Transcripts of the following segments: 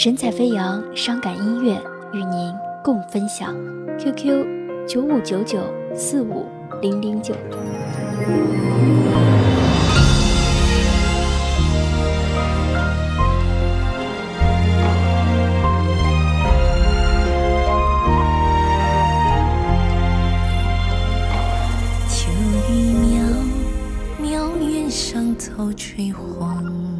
神采飞扬，伤感音乐与您共分享。QQ 九五九九四五零零九。秋雨渺渺，原上头吹黄。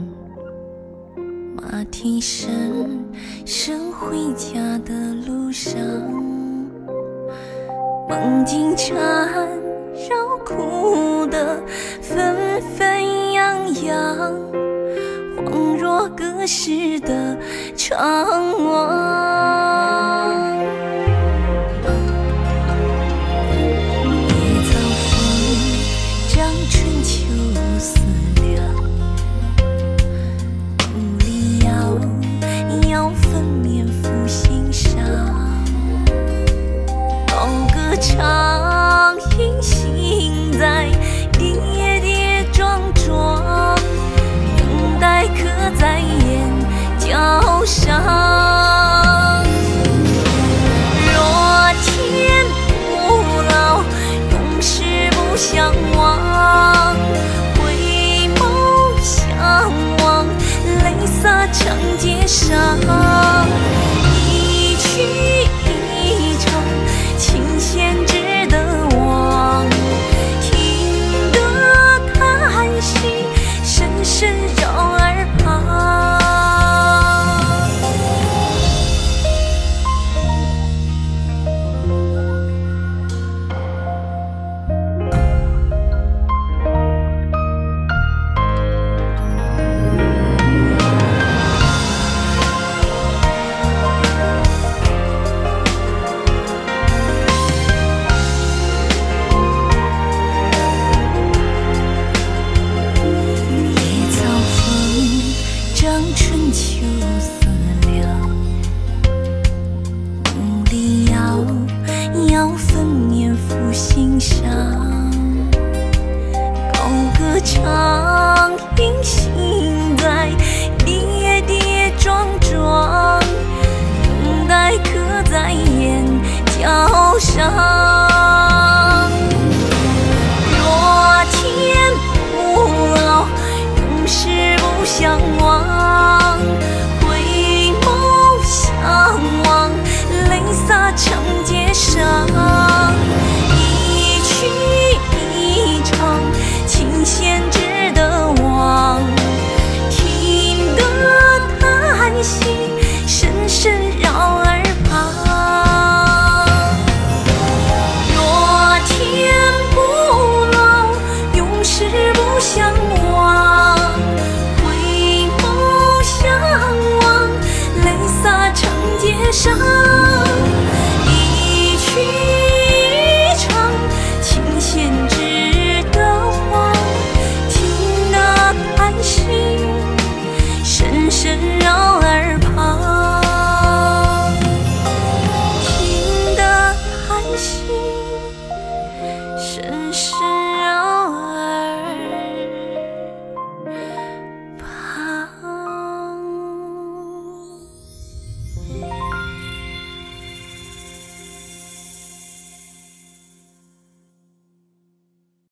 马蹄声声回家的路上，梦境缠绕，哭得纷纷扬扬，恍若隔世的怅惘。唱一曲唱，琴弦织的网，听得叹息，声声绕耳旁。听叹息，声声绕耳旁。